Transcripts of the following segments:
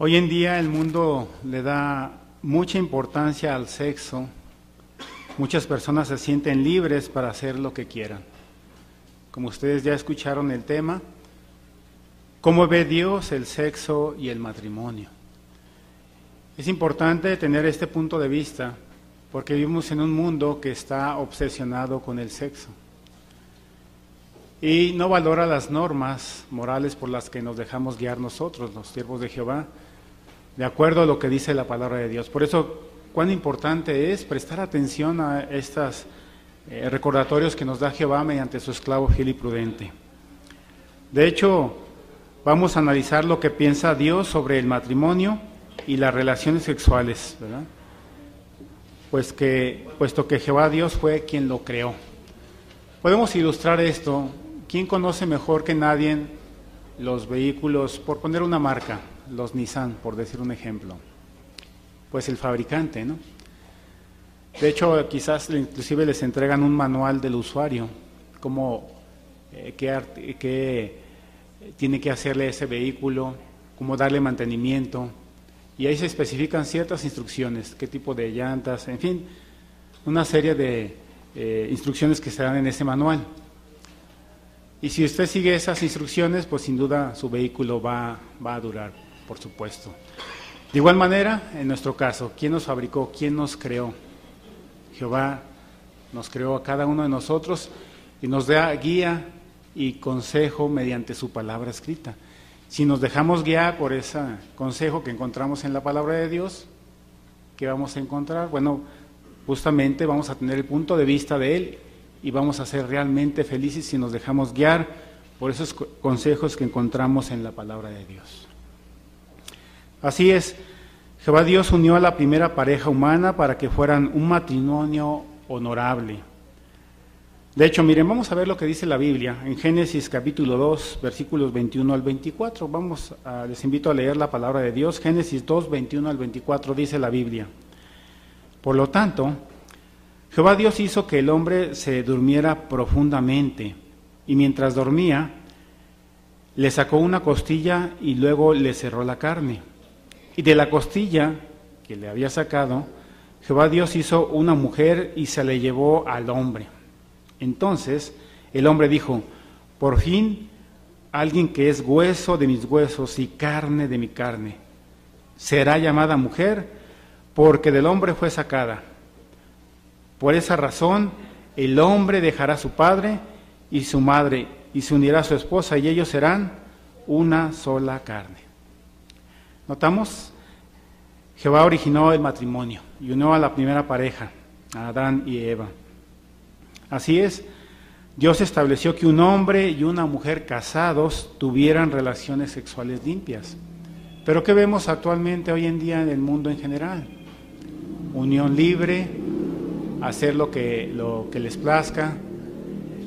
Hoy en día el mundo le da mucha importancia al sexo. Muchas personas se sienten libres para hacer lo que quieran. Como ustedes ya escucharon el tema, ¿cómo ve Dios el sexo y el matrimonio? Es importante tener este punto de vista porque vivimos en un mundo que está obsesionado con el sexo y no valora las normas morales por las que nos dejamos guiar nosotros, los siervos de Jehová, de acuerdo a lo que dice la palabra de Dios. Por eso, cuán importante es prestar atención a estos eh, recordatorios que nos da Jehová mediante su esclavo fiel y prudente. De hecho, vamos a analizar lo que piensa Dios sobre el matrimonio y las relaciones sexuales, ¿verdad? Pues que, puesto que Jehová Dios fue quien lo creó. Podemos ilustrar esto. ¿Quién conoce mejor que nadie los vehículos, por poner una marca, los Nissan, por decir un ejemplo. Pues el fabricante, ¿no? De hecho, quizás inclusive les entregan un manual del usuario, cómo, eh, qué, tiene que hacerle ese vehículo, cómo darle mantenimiento, y ahí se especifican ciertas instrucciones, qué tipo de llantas, en fin, una serie de eh, instrucciones que se dan en ese manual. Y si usted sigue esas instrucciones, pues sin duda su vehículo va, va a durar por supuesto. De igual manera, en nuestro caso, ¿quién nos fabricó? ¿Quién nos creó? Jehová nos creó a cada uno de nosotros y nos da guía y consejo mediante su palabra escrita. Si nos dejamos guiar por ese consejo que encontramos en la palabra de Dios, ¿qué vamos a encontrar? Bueno, justamente vamos a tener el punto de vista de Él y vamos a ser realmente felices si nos dejamos guiar por esos consejos que encontramos en la palabra de Dios. Así es, Jehová Dios unió a la primera pareja humana para que fueran un matrimonio honorable. De hecho, miren, vamos a ver lo que dice la Biblia en Génesis capítulo 2, versículos 21 al 24. Vamos, a, les invito a leer la palabra de Dios. Génesis 2, 21 al 24 dice la Biblia. Por lo tanto, Jehová Dios hizo que el hombre se durmiera profundamente y mientras dormía, le sacó una costilla y luego le cerró la carne. Y de la costilla que le había sacado, Jehová Dios hizo una mujer y se le llevó al hombre. Entonces el hombre dijo, por fin alguien que es hueso de mis huesos y carne de mi carne, será llamada mujer porque del hombre fue sacada. Por esa razón el hombre dejará su padre y su madre y se unirá a su esposa y ellos serán una sola carne. ¿Notamos? Jehová originó el matrimonio y unió a la primera pareja, a Adán y Eva. Así es, Dios estableció que un hombre y una mujer casados tuvieran relaciones sexuales limpias. Pero ¿qué vemos actualmente hoy en día en el mundo en general? Unión libre, hacer lo que, lo que les plazca,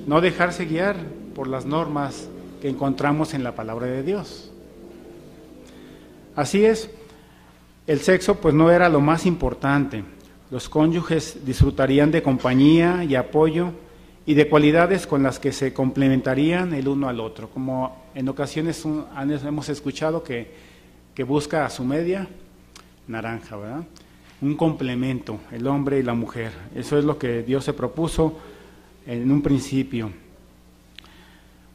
no dejarse guiar por las normas que encontramos en la palabra de Dios. Así es, el sexo pues no era lo más importante. Los cónyuges disfrutarían de compañía y apoyo y de cualidades con las que se complementarían el uno al otro, como en ocasiones hemos escuchado que, que busca a su media naranja, ¿verdad? Un complemento, el hombre y la mujer. Eso es lo que Dios se propuso en un principio.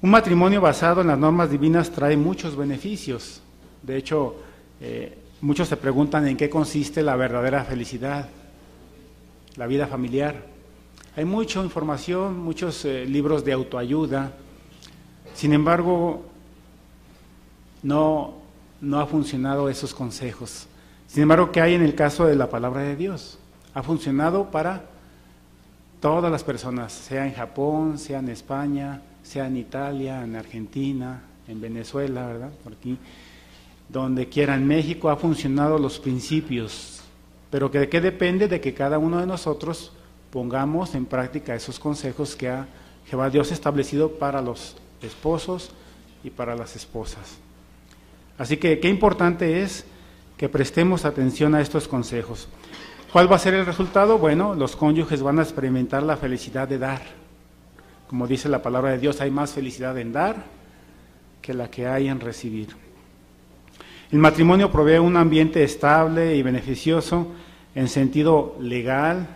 Un matrimonio basado en las normas divinas trae muchos beneficios. De hecho, eh, muchos se preguntan en qué consiste la verdadera felicidad, la vida familiar. Hay mucha información, muchos eh, libros de autoayuda. Sin embargo, no, no ha funcionado esos consejos. Sin embargo, ¿qué hay en el caso de la palabra de Dios? Ha funcionado para todas las personas, sea en Japón, sea en España, sea en Italia, en Argentina, en Venezuela, ¿verdad? Por aquí donde quiera en México ha funcionado los principios, pero que de qué depende de que cada uno de nosotros pongamos en práctica esos consejos que ha Jehová Dios establecido para los esposos y para las esposas. Así que qué importante es que prestemos atención a estos consejos. ¿Cuál va a ser el resultado? Bueno, los cónyuges van a experimentar la felicidad de dar. Como dice la palabra de Dios, hay más felicidad en dar que la que hay en recibir. El matrimonio provee un ambiente estable y beneficioso en sentido legal,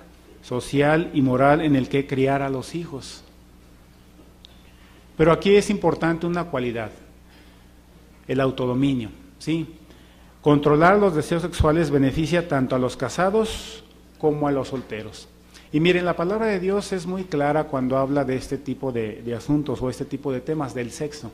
social y moral en el que criar a los hijos. Pero aquí es importante una cualidad, el autodominio, ¿sí? Controlar los deseos sexuales beneficia tanto a los casados como a los solteros. Y miren, la palabra de Dios es muy clara cuando habla de este tipo de, de asuntos o este tipo de temas del sexo.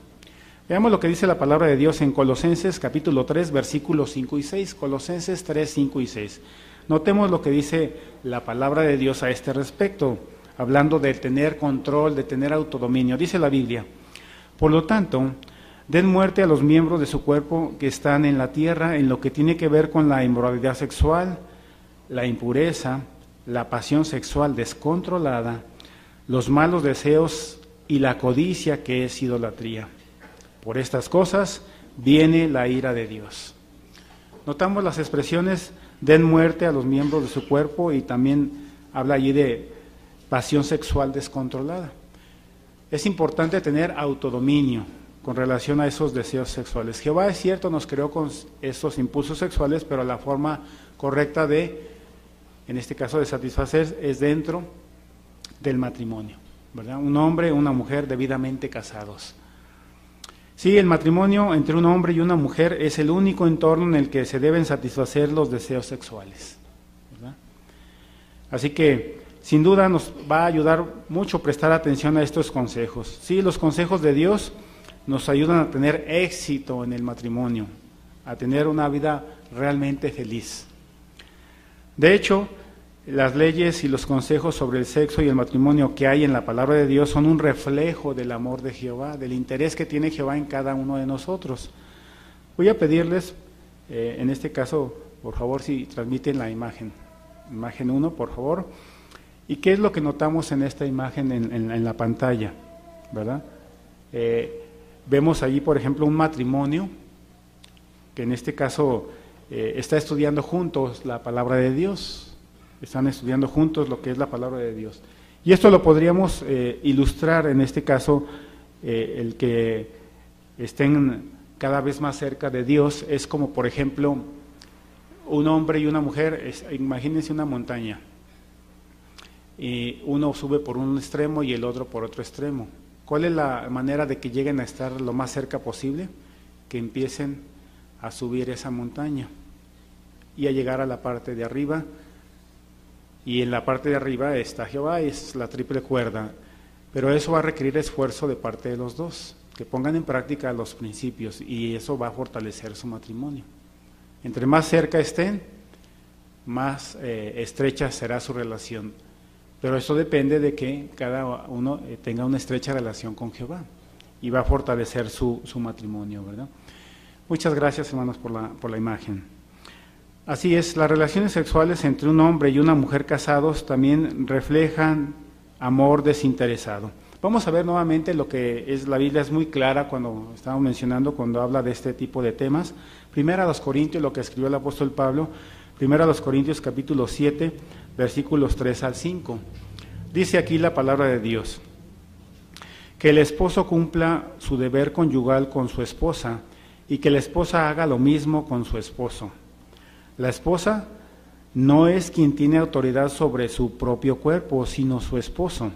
Veamos lo que dice la palabra de Dios en Colosenses capítulo 3, versículos 5 y 6. Colosenses 3, 5 y 6. Notemos lo que dice la palabra de Dios a este respecto, hablando de tener control, de tener autodominio. Dice la Biblia, por lo tanto, den muerte a los miembros de su cuerpo que están en la tierra en lo que tiene que ver con la inmoralidad sexual, la impureza, la pasión sexual descontrolada, los malos deseos y la codicia que es idolatría por estas cosas viene la ira de Dios. Notamos las expresiones den muerte a los miembros de su cuerpo y también habla allí de pasión sexual descontrolada. Es importante tener autodominio con relación a esos deseos sexuales. Jehová es cierto, nos creó con esos impulsos sexuales, pero la forma correcta de, en este caso, de satisfacer es dentro del matrimonio. ¿verdad? Un hombre una mujer debidamente casados. Sí, el matrimonio entre un hombre y una mujer es el único entorno en el que se deben satisfacer los deseos sexuales. Así que, sin duda, nos va a ayudar mucho prestar atención a estos consejos. Sí, los consejos de Dios nos ayudan a tener éxito en el matrimonio, a tener una vida realmente feliz. De hecho, las leyes y los consejos sobre el sexo y el matrimonio que hay en la palabra de Dios son un reflejo del amor de Jehová, del interés que tiene Jehová en cada uno de nosotros. Voy a pedirles, eh, en este caso, por favor, si transmiten la imagen. Imagen 1, por favor. ¿Y qué es lo que notamos en esta imagen en, la pantalla? ¿Verdad? Eh, vemos allí, por ejemplo, un matrimonio que en este caso eh, está estudiando juntos la palabra de Dios están estudiando juntos lo que es la palabra de Dios. Y esto lo podríamos eh, ilustrar en este caso, eh, el que estén cada vez más cerca de Dios es como, por ejemplo, un hombre y una mujer, imagínense una montaña, y uno sube por un extremo y el otro por otro extremo. ¿Cuál es la manera de que lleguen a estar lo más cerca posible? Que empiecen a subir esa montaña y a llegar a la parte de arriba y en la parte de arriba está Jehová, es la triple cuerda. Pero eso va a requerir esfuerzo de parte de los dos, que pongan en práctica los principios y eso va a fortalecer su matrimonio. Entre más cerca estén, más eh, estrecha será su relación. Pero eso depende de que cada uno eh, tenga una estrecha relación con Jehová y va a fortalecer su, su matrimonio, ¿verdad? Muchas gracias, hermanos, por la, por la imagen. Así es, las relaciones sexuales entre un hombre y una mujer casados también reflejan amor desinteresado. Vamos a ver nuevamente lo que es la Biblia, es muy clara cuando estamos mencionando, cuando habla de este tipo de temas. Primera a los Corintios, lo que escribió el apóstol Pablo, primera a los Corintios capítulo 7, versículos 3 al 5. Dice aquí la palabra de Dios, que el esposo cumpla su deber conyugal con su esposa y que la esposa haga lo mismo con su esposo. La esposa no es quien tiene autoridad sobre su propio cuerpo, sino su esposo.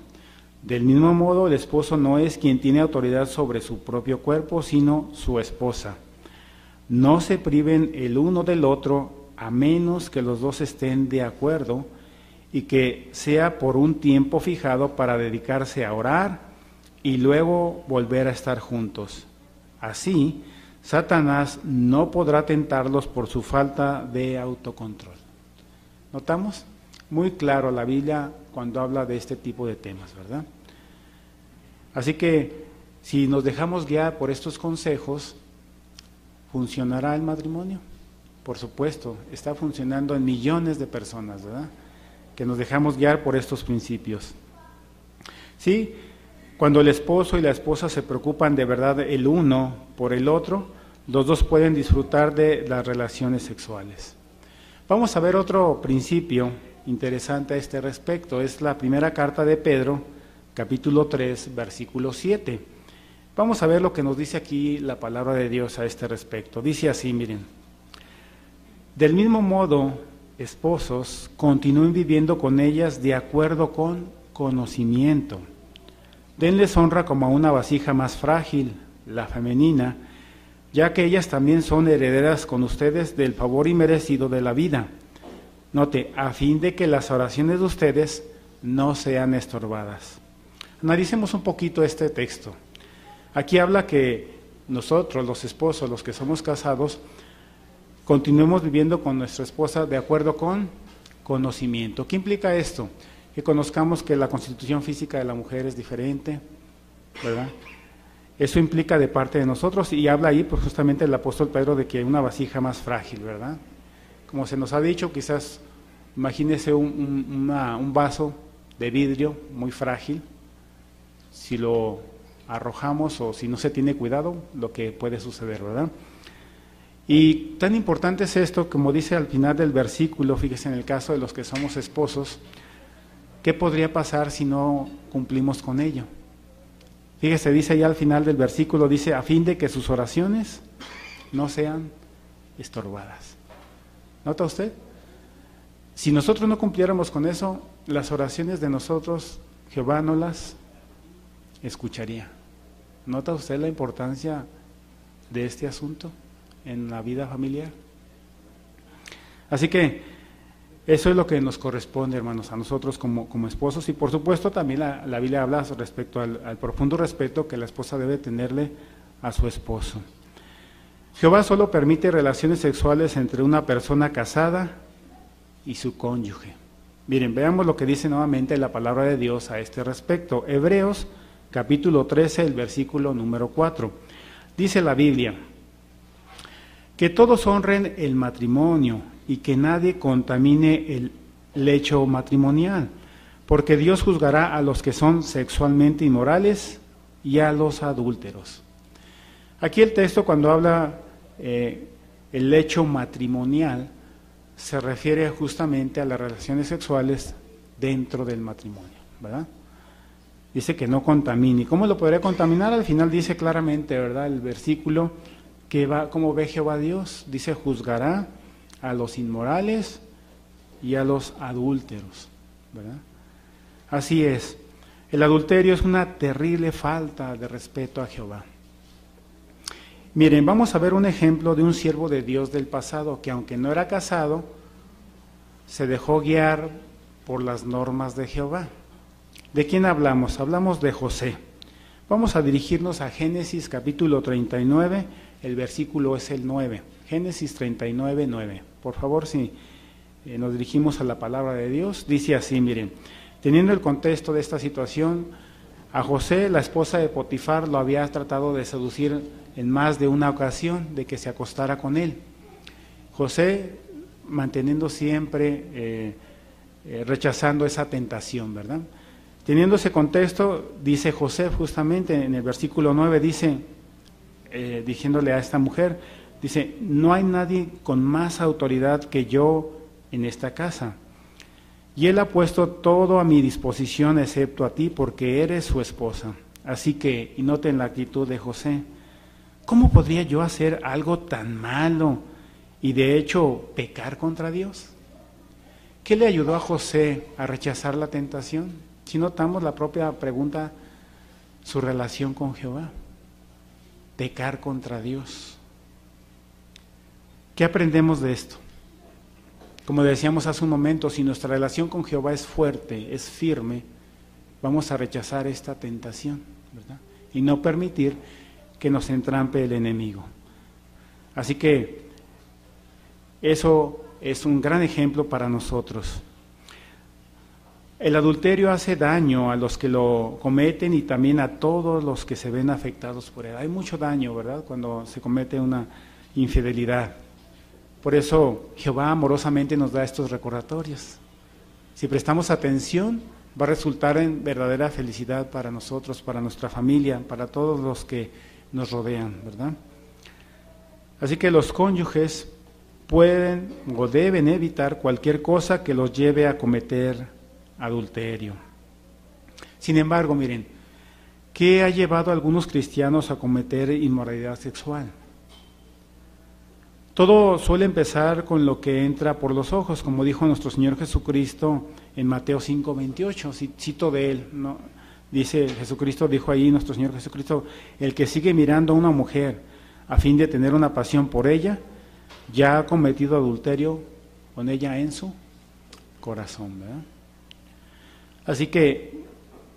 Del mismo modo, el esposo no es quien tiene autoridad sobre su propio cuerpo, sino su esposa. No se priven el uno del otro a menos que los dos estén de acuerdo y que sea por un tiempo fijado para dedicarse a orar y luego volver a estar juntos. Así, Satanás no podrá tentarlos por su falta de autocontrol. ¿Notamos? Muy claro la Biblia cuando habla de este tipo de temas, ¿verdad? Así que si nos dejamos guiar por estos consejos, ¿funcionará el matrimonio? Por supuesto, está funcionando en millones de personas, ¿verdad? Que nos dejamos guiar por estos principios. Sí, cuando el esposo y la esposa se preocupan de verdad el uno por el otro, los dos pueden disfrutar de las relaciones sexuales. Vamos a ver otro principio interesante a este respecto. Es la primera carta de Pedro, capítulo 3, versículo 7. Vamos a ver lo que nos dice aquí la palabra de Dios a este respecto. Dice así, miren, del mismo modo, esposos, continúen viviendo con ellas de acuerdo con conocimiento. Denles honra como a una vasija más frágil, la femenina, ya que ellas también son herederas con ustedes del favor inmerecido de la vida. Note, a fin de que las oraciones de ustedes no sean estorbadas. Analicemos un poquito este texto. Aquí habla que nosotros, los esposos, los que somos casados, continuemos viviendo con nuestra esposa de acuerdo con conocimiento. ¿Qué implica esto? Que conozcamos que la constitución física de la mujer es diferente, ¿verdad? Eso implica de parte de nosotros y habla ahí pues, justamente el apóstol Pedro de que una vasija más frágil, ¿verdad? Como se nos ha dicho, quizás imagínese un, un vaso de vidrio muy frágil, si lo arrojamos o si no se tiene cuidado, lo que puede suceder, ¿verdad? Y tan importante es esto, como dice al final del versículo, fíjese en el caso de los que somos esposos, ¿qué podría pasar si no cumplimos con ello? Fíjese, dice ya al final del versículo, dice, a fin de que sus oraciones no sean estorbadas. ¿Nota usted? Si nosotros no cumpliéramos con eso, las oraciones de nosotros, Jehová no las escucharía. ¿Nota usted la importancia de este asunto en la vida familiar? Así que eso es lo que nos corresponde, hermanos, a nosotros como, como esposos. Y por supuesto también la, la Biblia habla respecto al, al, profundo respeto que la esposa debe tenerle a su esposo. Jehová solo permite relaciones sexuales entre una persona casada y su cónyuge. Miren, veamos lo que dice nuevamente la palabra de Dios a este respecto. Hebreos capítulo 13, el versículo número 4. Dice la Biblia, que todos honren el matrimonio y que nadie contamine el lecho matrimonial, porque Dios juzgará a los que son sexualmente inmorales y a los adúlteros. Aquí el texto cuando habla eh, el lecho matrimonial se refiere justamente a las relaciones sexuales dentro del matrimonio. Dice que no contamine. ¿Cómo lo podría contaminar? Al final dice claramente, ¿verdad? El versículo que va, como ve Jehová Dios, dice, juzgará a los inmorales y a los adúlteros. ¿verdad? Así es. El adulterio es una terrible falta de respeto a Jehová. Miren, vamos a ver un ejemplo de un siervo de Dios del pasado que aunque no era casado, se dejó guiar por las normas de Jehová. ¿De quién hablamos? Hablamos de José. Vamos a dirigirnos a Génesis capítulo 39, el versículo es el 9. Génesis 39, 9. Por favor, si eh, nos dirigimos a la palabra de Dios, dice así, miren, teniendo el contexto de esta situación, a José, la esposa de Potifar, lo había tratado de seducir en más de una ocasión de que se acostara con él. José, manteniendo siempre, eh, eh, rechazando esa tentación, ¿verdad? Teniendo ese contexto, dice José justamente en el versículo 9, dice, diciéndole a esta mujer, Dice, no hay nadie con más autoridad que yo en esta casa. Y él ha puesto todo a mi disposición excepto a ti porque eres su esposa. Así que, y noten la actitud de José, ¿cómo podría yo hacer algo tan malo y de hecho pecar contra Dios? ¿Qué le ayudó a José a rechazar la tentación? Si notamos la propia pregunta, su relación con Jehová, pecar contra Dios. ¿Qué aprendemos de esto? Como decíamos hace un momento, si nuestra relación con Jehová es fuerte, es firme, vamos a rechazar esta tentación, ¿verdad? Y no permitir que nos entrampe el enemigo. Así que eso es un gran ejemplo para nosotros. El adulterio hace daño a los que lo cometen y también a todos los que se ven afectados por él. Hay mucho daño, ¿verdad? Cuando se comete una infidelidad. Por eso Jehová amorosamente nos da estos recordatorios. Si prestamos atención, va a resultar en verdadera felicidad para nosotros, para nuestra familia, para todos los que nos rodean, ¿verdad? Así que los cónyuges pueden o deben evitar cualquier cosa que los lleve a cometer adulterio. Sin embargo, miren, ¿qué ha llevado a algunos cristianos a cometer inmoralidad sexual? Todo suele empezar con lo que entra por los ojos, como dijo nuestro Señor Jesucristo en Mateo 5, 28, cito de él, ¿no? dice Jesucristo, dijo ahí nuestro Señor Jesucristo, el que sigue mirando a una mujer a fin de tener una pasión por ella, ya ha cometido adulterio con ella en su corazón. Así que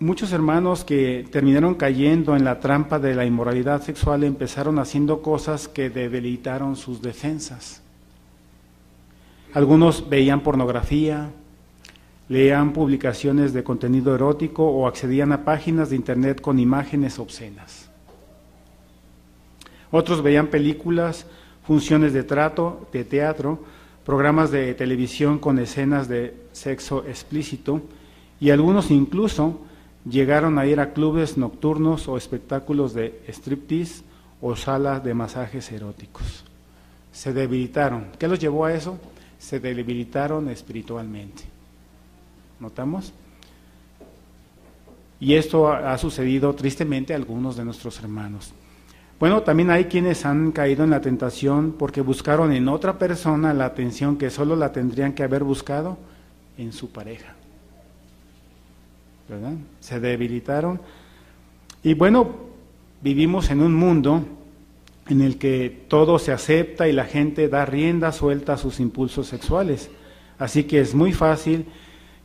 muchos hermanos que terminaron cayendo en la trampa de la inmoralidad sexual empezaron haciendo cosas que debilitaron sus defensas. Algunos veían pornografía, leían publicaciones de contenido erótico o accedían a páginas de internet con imágenes obscenas. Otros veían películas, funciones de trato, de teatro, programas de televisión con escenas de sexo explícito y algunos incluso llegaron a ir a clubes nocturnos o espectáculos de striptease o salas de masajes eróticos. Se debilitaron. ¿Qué los llevó a eso? Se debilitaron espiritualmente. ¿Notamos? Y esto ha sucedido tristemente a algunos de nuestros hermanos. Bueno, también hay quienes han caído en la tentación porque buscaron en otra persona la atención que solo la tendrían que haber buscado en su pareja. Se debilitaron. Y bueno, vivimos en un mundo en el que todo se acepta y la gente da rienda suelta a sus impulsos sexuales. Así que es muy fácil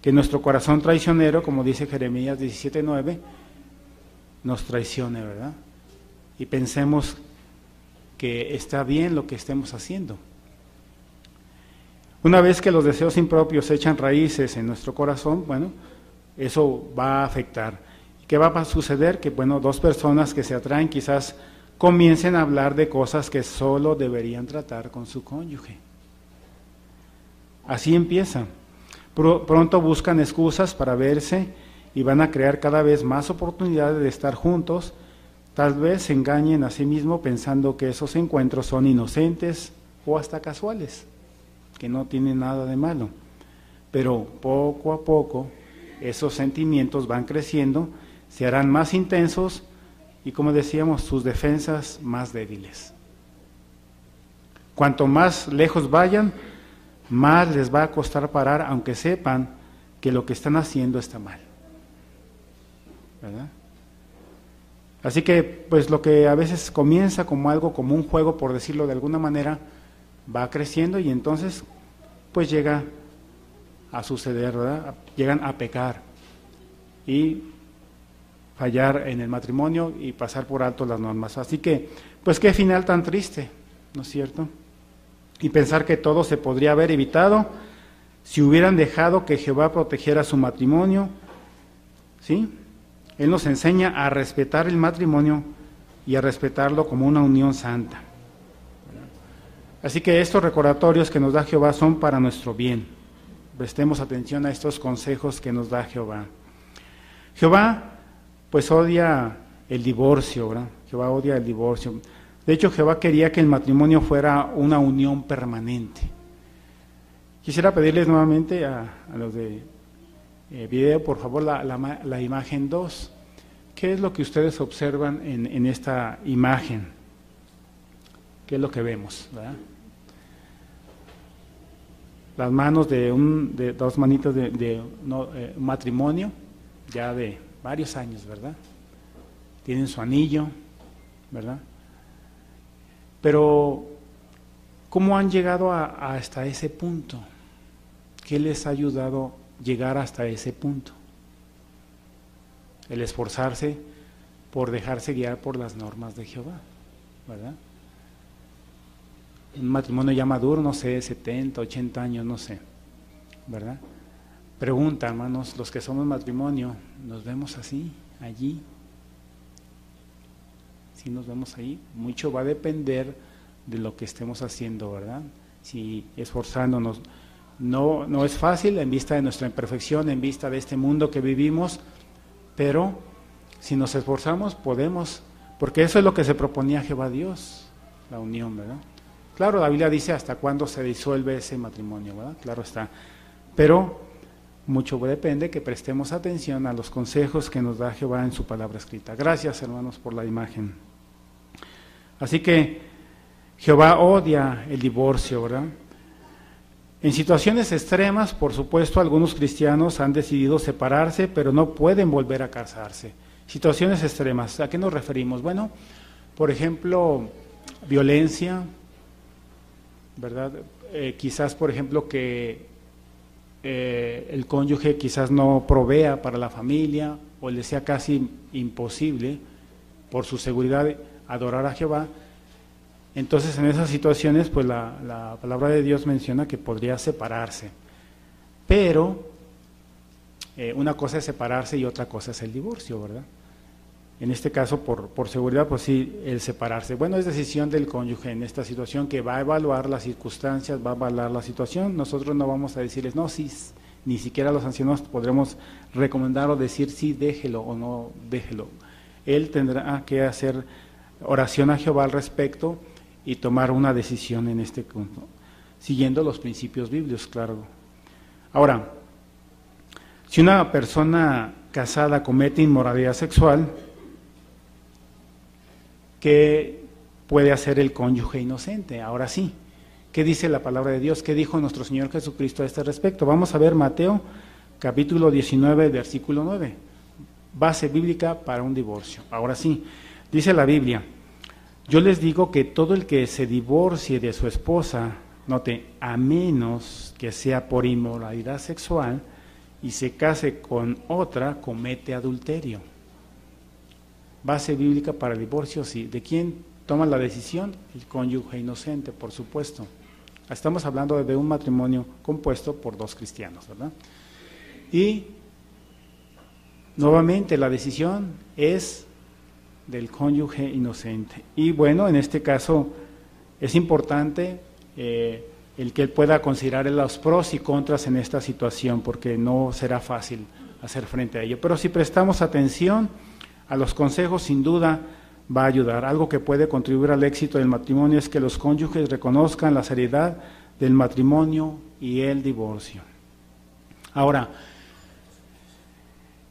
que nuestro corazón traicionero, como dice Jeremías 17:9, nos traicione, ¿verdad? y pensemos que está bien lo que estemos haciendo. Una vez que los deseos impropios echan raíces en nuestro corazón, bueno, eso va a afectar. ¿Qué va a suceder? Que, bueno, dos personas que se atraen quizás comiencen a hablar de cosas que solo deberían tratar con su cónyuge. Así empieza. Pronto buscan excusas para verse y van a crear cada vez más oportunidades de estar juntos Tal vez se engañen a sí mismos pensando que esos encuentros son inocentes o hasta casuales, que no tienen nada de malo. Pero poco a poco esos sentimientos van creciendo, se harán más intensos y como decíamos, sus defensas más débiles. Cuanto más lejos vayan, más les va a costar parar, aunque sepan que lo que están haciendo está mal. ¿Verdad? Así que, pues lo que a veces comienza como algo, como un juego, por decirlo de alguna manera, va creciendo y entonces, pues llega a suceder, ¿verdad? Llegan a pecar y fallar en el matrimonio y pasar por alto las normas. Así que, pues qué final tan triste, ¿no es cierto? Y pensar que todo se podría haber evitado si hubieran dejado que Jehová protegiera su matrimonio, ¿sí? Él nos enseña a respetar el matrimonio y a respetarlo como una unión santa. Así que estos recordatorios que nos da Jehová son para nuestro bien. Prestemos atención a estos consejos que nos da Jehová. Jehová pues odia el divorcio, ¿verdad? Jehová odia el divorcio. De hecho, Jehová quería que el matrimonio fuera una unión permanente. Quisiera pedirles nuevamente a, los de eh, video, por favor, la, imagen 2. ¿Qué es lo que ustedes observan en, en, esta imagen? ¿Qué es lo que vemos? Las manos de, un, de dos manitos de, no, eh, matrimonio, ya de varios años, ¿verdad? Tienen su anillo, ¿verdad? Pero, ¿cómo han llegado a, hasta ese punto? ¿Qué les ha ayudado llegar hasta ese punto. El esforzarse por dejarse guiar por las normas de Jehová, ¿verdad? Un matrimonio ya maduro, no sé, 70, 80 años, no sé, ¿verdad? Pregunta, hermanos, los que somos matrimonio, ¿nos vemos así, allí? Si nos vemos ahí, mucho va a depender de lo que estemos haciendo, ¿verdad? Si esforzándonos no, no es fácil en vista de nuestra imperfección, en vista de este mundo que vivimos, pero si nos esforzamos podemos, porque eso es lo que se proponía Jehová Dios, la unión, ¿verdad? Claro, la Biblia dice hasta cuándo se disuelve ese matrimonio, ¿verdad? Claro está. Pero mucho depende que prestemos atención a los consejos que nos da Jehová en su palabra escrita. Gracias, hermanos, por la imagen. Así que Jehová odia el divorcio, ¿verdad? En situaciones extremas, por supuesto, algunos cristianos han decidido separarse, pero no pueden volver a casarse. Situaciones extremas, ¿a qué nos referimos? Bueno, por ejemplo, violencia, ¿verdad? Eh, quizás, por ejemplo, que eh, el cónyuge quizás no provea para la familia o le sea casi imposible por su seguridad adorar a Jehová, entonces en esas situaciones pues la, palabra de Dios menciona que podría separarse. Pero eh, una cosa es separarse y otra cosa es el divorcio, ¿verdad? En este caso, por, por, seguridad, pues sí, el separarse. Bueno, es decisión del cónyuge en esta situación que va a evaluar las circunstancias, va a evaluar la situación. Nosotros no vamos a decirles, no, sí, ni siquiera los ancianos podremos recomendar o decir, sí, déjelo o no, déjelo. Él tendrá que hacer oración a Jehová al respecto y tomar una decisión en este punto, siguiendo los principios bíblicos, claro. Ahora, si una persona casada comete inmoralidad sexual, ¿qué puede hacer el cónyuge inocente? Ahora sí, ¿qué dice la palabra de Dios? ¿Qué dijo nuestro Señor Jesucristo a este respecto? Vamos a ver Mateo capítulo 19, versículo 9. Base bíblica para un divorcio. Ahora sí, dice la Biblia, yo les digo que todo el que se divorcie de su esposa, note, a menos que sea por inmoralidad sexual, y se case con otra, comete adulterio. Base bíblica para el divorcio, sí. ¿De quién toma la decisión? El cónyuge inocente, por supuesto. Estamos hablando de un matrimonio compuesto por dos cristianos, ¿verdad? Y nuevamente la decisión es del cónyuge inocente. Y bueno, en este caso es importante eh, el que él pueda considerar los pros y contras en esta situación, porque no será fácil hacer frente a ello. Pero si prestamos atención a los consejos, sin duda va a ayudar. Algo que puede contribuir al éxito del matrimonio es que los cónyuges reconozcan la seriedad del matrimonio y el divorcio. Ahora,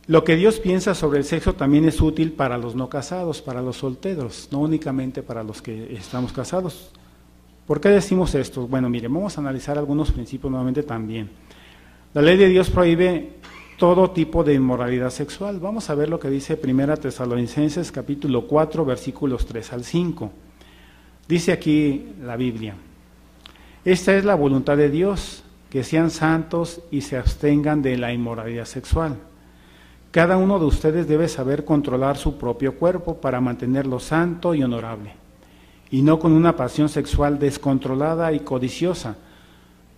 lo que Dios piensa sobre el sexo también es útil para los no casados, para los solteros, no únicamente para los que estamos casados. ¿Por qué decimos esto? Bueno, mire, vamos a analizar algunos principios nuevamente también. La ley de Dios prohíbe todo tipo de inmoralidad sexual. Vamos a ver lo que dice Primera Tesalonicenses capítulo 4 versículos 3 al 5. Dice aquí la Biblia, esta es la voluntad de Dios, que sean santos y se abstengan de la inmoralidad sexual cada uno de ustedes debe saber controlar su propio cuerpo para mantenerlo santo y honorable, y no con una pasión sexual descontrolada y codiciosa,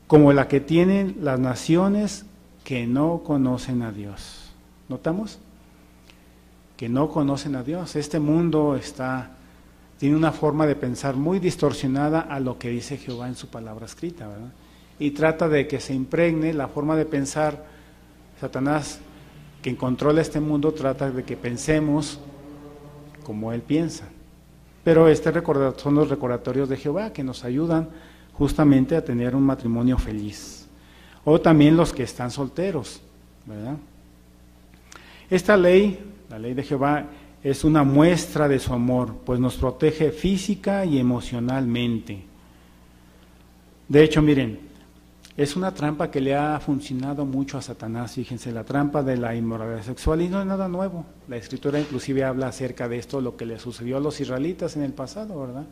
como la que tienen las naciones que no conocen a Dios. ¿Notamos? Que no conocen a Dios. Este mundo está tiene una forma de pensar muy distorsionada a lo que dice Jehová en su palabra escrita, ¿verdad? Y trata de que se impregne la forma de pensar. Satanás quien controla este mundo trata de que pensemos como Él piensa. Pero este son los recordatorios de Jehová que nos ayudan justamente a tener un matrimonio feliz. O también los que están solteros, ¿verdad? Esta ley, la ley de Jehová, es una muestra de su amor, pues nos protege física y emocionalmente. De hecho, miren, es una trampa que le ha funcionado mucho a Satanás, fíjense, la trampa de la inmoralidad sexual y no es nada nuevo. La escritura inclusive habla acerca de esto, lo que le sucedió a los israelitas en el pasado, ¿verdad?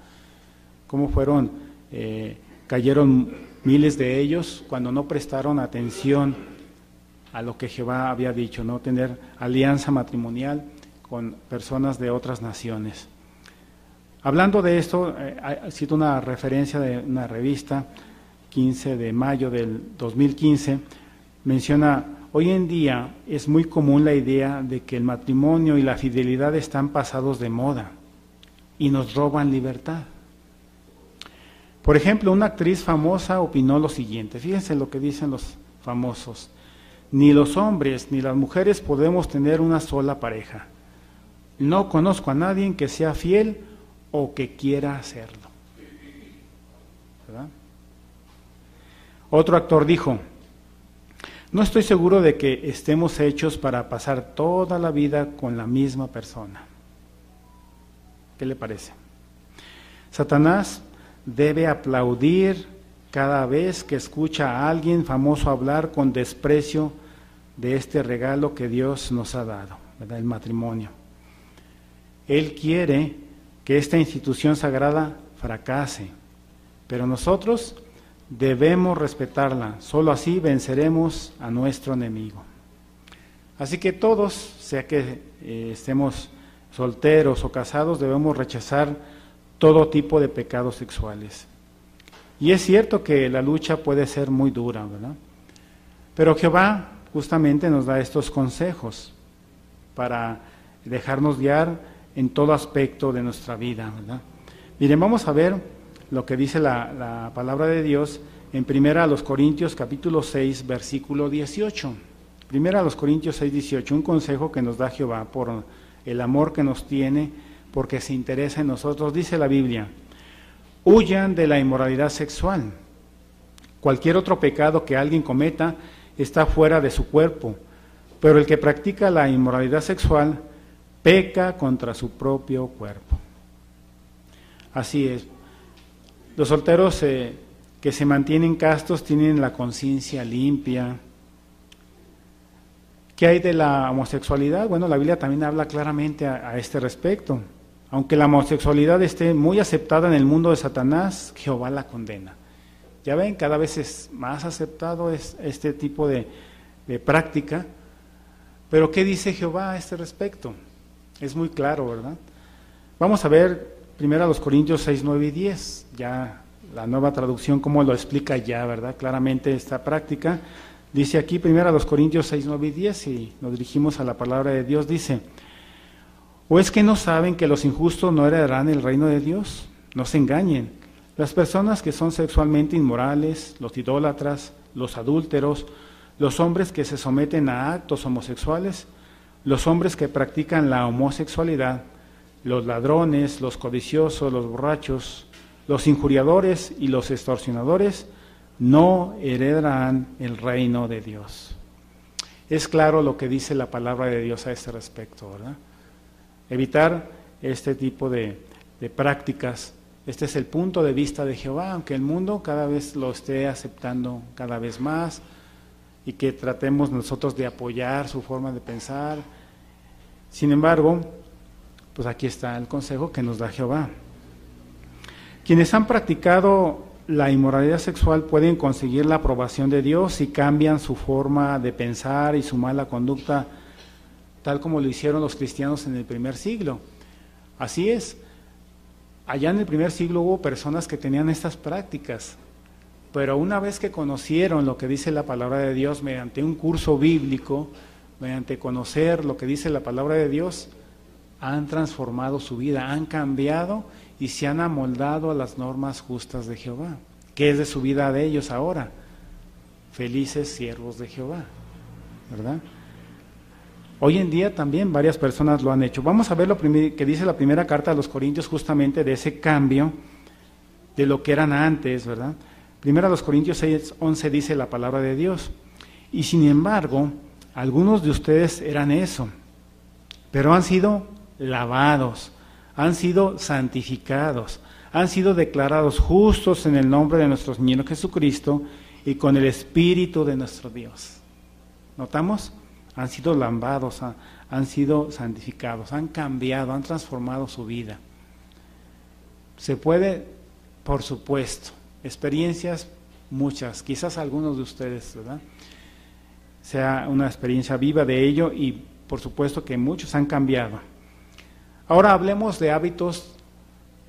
Cómo fueron, eh, cayeron miles de ellos cuando no prestaron atención a lo que Jehová había dicho, no tener alianza matrimonial con personas de otras naciones. Hablando de esto, eh, cito una referencia de una revista, 15 de mayo del 2015, menciona, hoy en día es muy común la idea de que el matrimonio y la fidelidad están pasados de moda y nos roban libertad. Por ejemplo, una actriz famosa opinó lo siguiente, fíjense lo que dicen los famosos, ni los hombres ni las mujeres podemos tener una sola pareja. No conozco a nadie que sea fiel o que quiera hacerlo. ¿Verdad? Otro actor dijo, No estoy seguro de que estemos hechos para pasar toda la vida con la misma persona. ¿Qué le parece? Satanás debe aplaudir cada vez que escucha a alguien famoso hablar con desprecio de este regalo que Dios nos ha dado, el matrimonio. Él quiere que esta institución sagrada fracase, pero nosotros debemos respetarla, solo así venceremos a nuestro enemigo. Así que todos, sea que eh, estemos solteros o casados, debemos rechazar todo tipo de pecados sexuales. Y es cierto que la lucha puede ser muy dura, ¿verdad? Pero Jehová justamente nos da estos consejos para dejarnos guiar en todo aspecto de nuestra vida, ¿verdad? Miren, vamos a ver lo que dice la, palabra de Dios en Primera a los Corintios capítulo 6, versículo 18. Primera a los Corintios 6, 18, un consejo que nos da Jehová por el amor que nos tiene, porque se interesa en nosotros. Dice la Biblia, huyan de la inmoralidad sexual. Cualquier otro pecado que alguien cometa está fuera de su cuerpo, pero el que practica la inmoralidad sexual peca contra su propio cuerpo. Así es. Los solteros eh, que se mantienen castos tienen la conciencia limpia. ¿Qué hay de la homosexualidad? Bueno, la Biblia también habla claramente a este respecto. Aunque la homosexualidad esté muy aceptada en el mundo de Satanás, Jehová la condena. Ya ven, cada vez es más aceptado este tipo de, práctica. Pero ¿qué dice Jehová a este respecto? Es muy claro, ¿verdad? Vamos a ver primero a los Corintios 6, 9 y 10, ya la nueva traducción, cómo lo explica ya, ¿verdad? Claramente esta práctica. Dice aquí primero a los Corintios 6, 9 y 10, y nos dirigimos a la palabra de Dios, dice, ¿O es que no saben que los injustos no heredarán el reino de Dios? No se engañen. Las personas que son sexualmente inmorales, los idólatras, los adúlteros, los hombres que se someten a actos homosexuales, los hombres que practican la homosexualidad, los ladrones, los codiciosos, los borrachos, los injuriadores y los extorsionadores, no heredarán el reino de Dios. Es claro lo que dice la palabra de Dios a este respecto, ¿verdad? Evitar este tipo de, prácticas. Este es el punto de vista de Jehová, aunque el mundo cada vez lo esté aceptando cada vez más y que tratemos nosotros de apoyar su forma de pensar. Sin embargo, pues aquí está el consejo que nos da Jehová. Quienes han practicado la inmoralidad sexual pueden conseguir la aprobación de Dios si cambian su forma de pensar y su mala conducta tal como lo hicieron los cristianos en el primer siglo. Así es, allá en el primer siglo hubo personas que tenían estas prácticas, pero una vez que conocieron lo que dice la palabra de Dios mediante un curso bíblico, mediante conocer lo que dice la palabra de Dios, han transformado su vida, han cambiado y se han amoldado a las normas justas de Jehová. ¿Qué es de su vida de ellos ahora? Felices siervos de Jehová, ¿verdad? Hoy en día también varias personas lo han hecho. Vamos a ver lo que dice la primera carta a los Corintios justamente de ese cambio de lo que eran antes, ¿verdad? Primero a los Corintios 6, 11 dice la palabra de Dios. Y sin embargo, algunos de ustedes eran eso, pero han sido lavados, han sido santificados, han sido declarados justos en el nombre de nuestro Señor Jesucristo y con el Espíritu de nuestro Dios. ¿Notamos? Han sido lambados, han, sido santificados, han cambiado, han transformado su vida. Se puede, por supuesto, experiencias muchas, quizás algunos de ustedes, ¿verdad? Sea una experiencia viva de ello y por supuesto que muchos han cambiado. Ahora hablemos de hábitos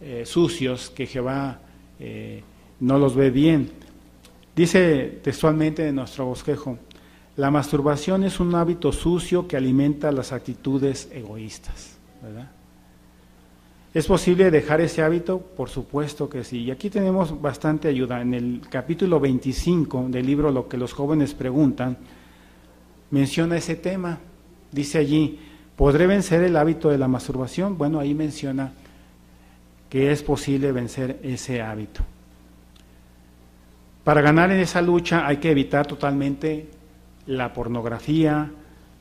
eh, sucios que Jehová eh, no los ve bien. Dice textualmente en nuestro bosquejo, la masturbación es un hábito sucio que alimenta las actitudes egoístas. ¿Es posible dejar ese hábito? Por supuesto que sí. Y aquí tenemos bastante ayuda. En el capítulo 25 del libro Lo que los jóvenes preguntan, menciona ese tema. Dice allí, ¿podré vencer el hábito de la masturbación? Bueno, ahí menciona que es posible vencer ese hábito. Para ganar en esa lucha hay que evitar totalmente la pornografía,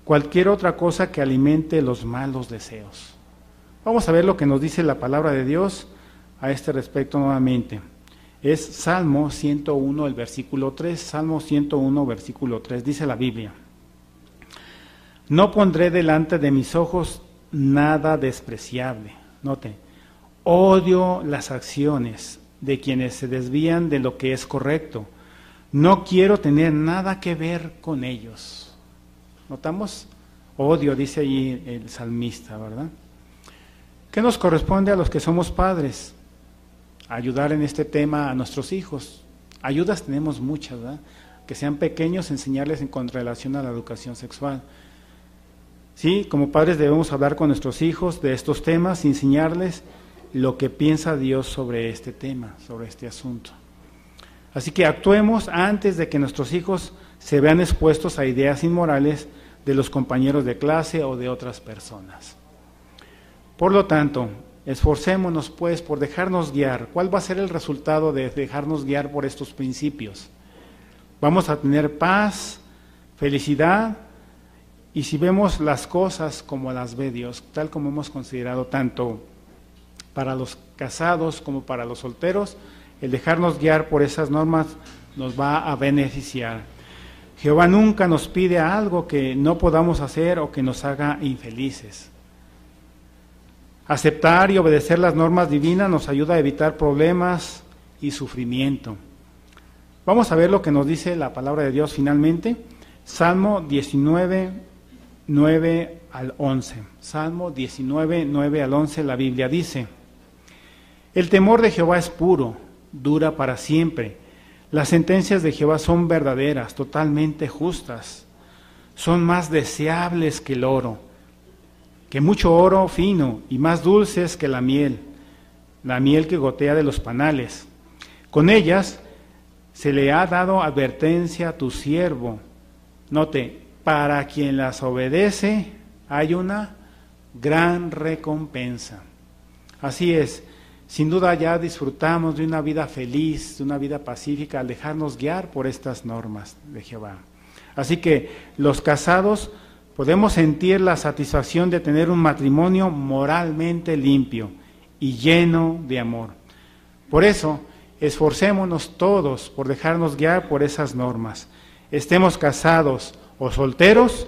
cualquier otra cosa que alimente los malos deseos. Vamos a ver lo que nos dice la palabra de Dios a este respecto nuevamente. Es Salmo 101, el versículo 3. Salmo 101, versículo 3. Dice la Biblia. No pondré delante de mis ojos nada despreciable. Note, odio las acciones de quienes se desvían de lo que es correcto. No quiero tener nada que ver con ellos. ¿Notamos? Odio, dice allí el salmista, ¿verdad? ¿Qué nos corresponde a los que somos padres? Ayudar en este tema a nuestros hijos. Ayudas tenemos muchas, ¿verdad? Que sean pequeños, enseñarles en con relación a la educación sexual. Sí, como padres debemos hablar con nuestros hijos de estos temas, enseñarles lo que piensa Dios sobre este tema, sobre este asunto. Así que actuemos antes de que nuestros hijos se vean expuestos a ideas inmorales de los compañeros de clase o de otras personas. Por lo tanto, esforcémonos pues por dejarnos guiar. ¿Cuál va a ser el resultado de dejarnos guiar por estos principios? Vamos a tener paz, felicidad, y si vemos las cosas como las ve Dios, tal como hemos considerado tanto para los casados como para los solteros, el dejarnos guiar por esas normas nos va a beneficiar. Jehová nunca nos pide algo que no podamos hacer o que nos haga infelices. Aceptar y obedecer las normas divinas nos ayuda a evitar problemas y sufrimiento. Vamos a ver lo que nos dice la palabra de Dios finalmente. Salmo 19, 9 al 11. Salmo 19, 9 al 11, la Biblia dice, El temor de Jehová es puro, dura para siempre. Las sentencias de Jehová son verdaderas, totalmente justas. Son más deseables que el oro que mucho oro fino y más dulces que la miel, la miel que gotea de los panales. Con ellas se le ha dado advertencia a tu siervo. Note, para quien las obedece hay una gran recompensa. Así es, sin duda ya disfrutamos de una vida feliz, de una vida pacífica al dejarnos guiar por estas normas de Jehová. Así que los casados podemos sentir la satisfacción de tener un matrimonio moralmente limpio y lleno de amor. Por eso, esforcémonos todos por dejarnos guiar por esas normas. Estemos casados o solteros,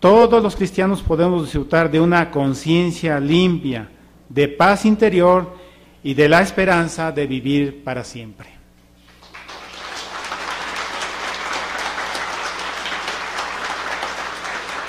todos los cristianos podemos disfrutar de una conciencia limpia, de paz interior y de la esperanza de vivir para siempre.